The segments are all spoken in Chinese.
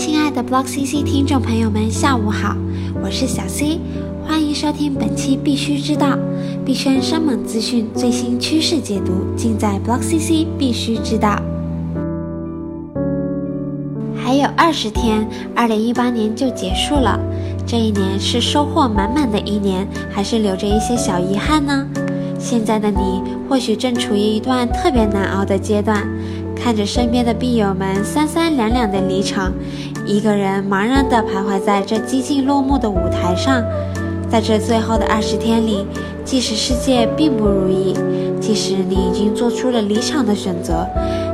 亲爱的 Block CC 听众朋友们，下午好，我是小 C，欢迎收听本期必须知道币圈生猛资讯最新趋势解读，尽在 Block CC 必须知道。还有二十天，二零一八年就结束了，这一年是收获满满的一年，还是留着一些小遗憾呢？现在的你或许正处于一段特别难熬的阶段。看着身边的币友们三三两两的离场，一个人茫然地徘徊在这几近落幕的舞台上。在这最后的二十天里，即使世界并不如意，即使你已经做出了离场的选择，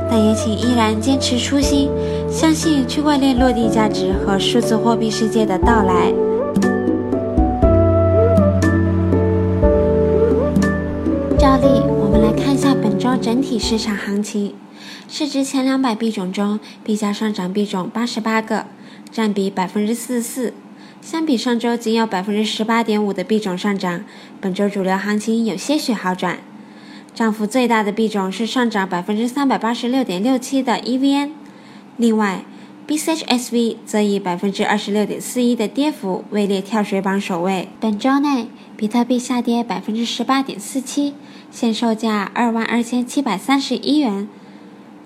但也请依然坚持初心，相信区块链落地价值和数字货币世界的到来。照例，我们来看一下本周整体市场行情。市值前两百币种中，币价上涨币种八十八个，占比百分之四十四。相比上周仅有百分之十八点五的币种上涨，本周主流行情有些许好转。涨幅最大的币种是上涨百分之三百八十六点六七的 EVN，另外 BCHSV 则以百分之二十六点四一的跌幅位列跳水榜首位。本周内，比特币下跌百分之十八点四七，现售价二万二千七百三十一元。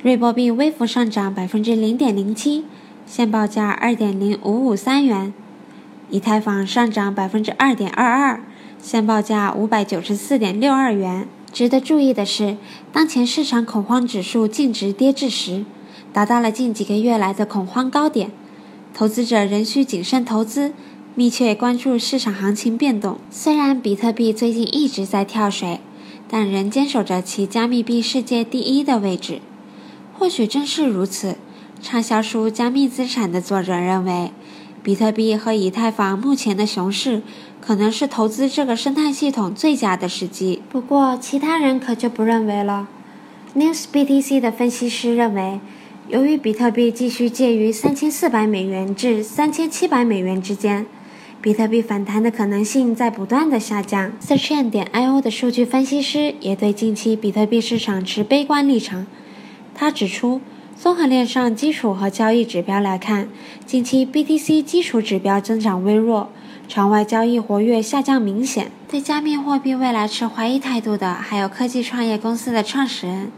瑞波币微幅上涨百分之零点零七，现报价二点零五五三元。以太坊上涨百分之二点二二，现报价五百九十四点六二元。值得注意的是，当前市场恐慌指数净值跌至十，达到了近几个月来的恐慌高点。投资者仍需谨慎投资，密切关注市场行情变动。虽然比特币最近一直在跳水，但仍坚守着其加密币世界第一的位置。或许正是如此，畅销书《加密资产》的作者认为，比特币和以太坊目前的熊市可能是投资这个生态系统最佳的时机。不过，其他人可就不认为了。NewsBTC 的分析师认为，由于比特币继续介于三千四百美元至三千七百美元之间，比特币反弹的可能性在不断的下降。Searchn 点 io 的数据分析师也对近期比特币市场持悲观立场。他指出，综合链上基础和交易指标来看，近期 BTC 基础指标增长微弱，场外交易活跃下降明显。对加密货币未来持怀疑态度的，还有科技创业公司的创始人。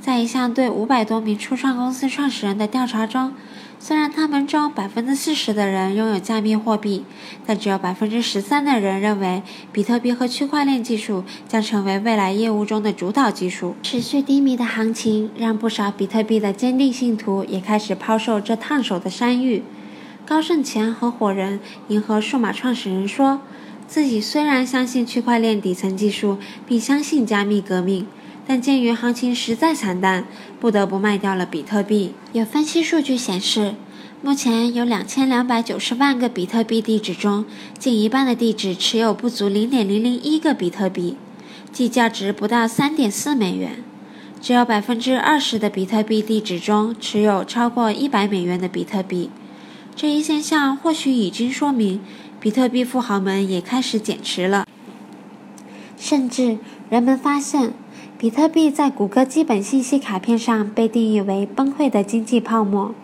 在一项对五百多名初创公司创始人的调查中，虽然他们中百分之四十的人拥有加密货币，但只有百分之十三的人认为比特币和区块链技术将成为未来业务中的主导技术。持续低迷的行情让不少比特币的坚定信徒也开始抛售这烫手的山芋。高盛前合伙人、银河数码创始人说，自己虽然相信区块链底层技术，并相信加密革命。但鉴于行情实在惨淡，不得不卖掉了比特币。有分析数据显示，目前有两千两百九十万个比特币地址中，近一半的地址持有不足零点零零一个比特币，即价值不到三点四美元。只有百分之二十的比特币地址中持有超过一百美元的比特币。这一现象或许已经说明，比特币富豪们也开始减持了，甚至人们发现。比特币在谷歌基本信息卡片上被定义为崩溃的经济泡沫。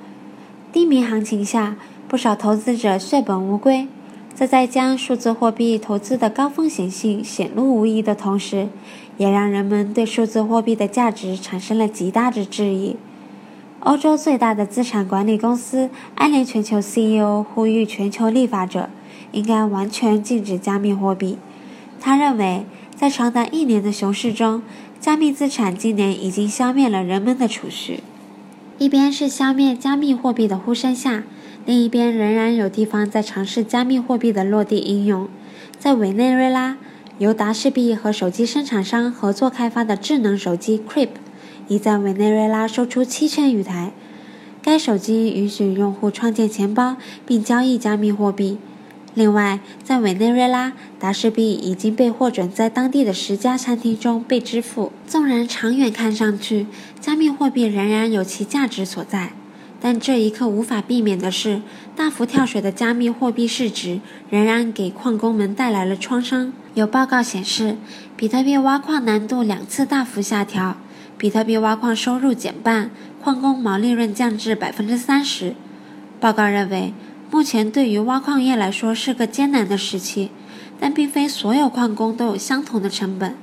低迷行情下，不少投资者血本无归。这在将数字货币投资的高风险性显露无遗的同时，也让人们对数字货币的价值产生了极大的质疑。欧洲最大的资产管理公司安联全球 CEO 呼吁全球立法者应该完全禁止加密货币。他认为，在长达一年的熊市中，加密资产今年已经消灭了人们的储蓄，一边是消灭加密货币的呼声下，另一边仍然有地方在尝试加密货币的落地应用。在委内瑞拉，由达世币和手机生产商合作开发的智能手机 Creep，已在委内瑞拉售出七千余台。该手机允许用户创建钱包并交易加密货币。另外，在委内瑞拉，达世币已经被获准在当地的十家餐厅中被支付。纵然长远看上去，加密货币仍然有其价值所在，但这一刻无法避免的是，大幅跳水的加密货币市值仍然给矿工们带来了创伤。有报告显示，比特币挖矿难度两次大幅下调，比特币挖矿收入减半，矿工毛利润降至百分之三十。报告认为，目前对于挖矿业来说是个艰难的时期，但并非所有矿工都有相同的成本。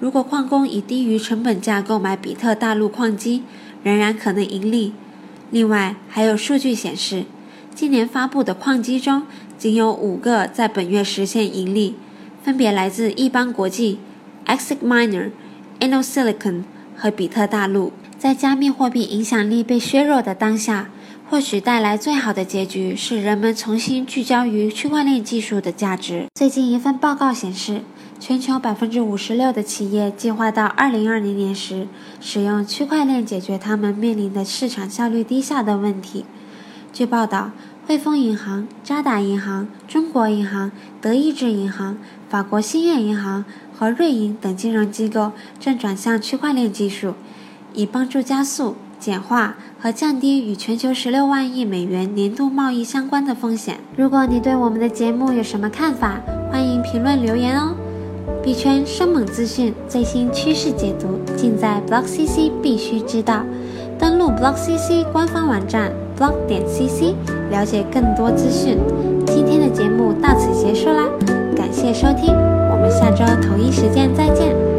如果矿工以低于成本价购买比特大陆矿机，仍然可能盈利。另外，还有数据显示，今年发布的矿机中，仅有五个在本月实现盈利，分别来自易邦国际、Exit Miner、Anosilicon 和比特大陆。在加密货币影响力被削弱的当下，或许带来最好的结局是人们重新聚焦于区块链技术的价值。最近一份报告显示，全球百分之五十六的企业计划到二零二零年时使用区块链解决他们面临的市场效率低下的问题。据报道，汇丰银行、渣打银行、中国银行、德意志银行、法国兴业银行和瑞银等金融机构正转向区块链技术。以帮助加速、简化和降低与全球十六万亿美元年度贸易相关的风险。如果你对我们的节目有什么看法，欢迎评论留言哦。币圈生猛资讯、最新趋势解读，尽在 BlockCC 必须知道。登录 BlockCC 官方网站 block 点 cc，了解更多资讯。今天的节目到此结束啦，感谢收听，我们下周同一时间再见。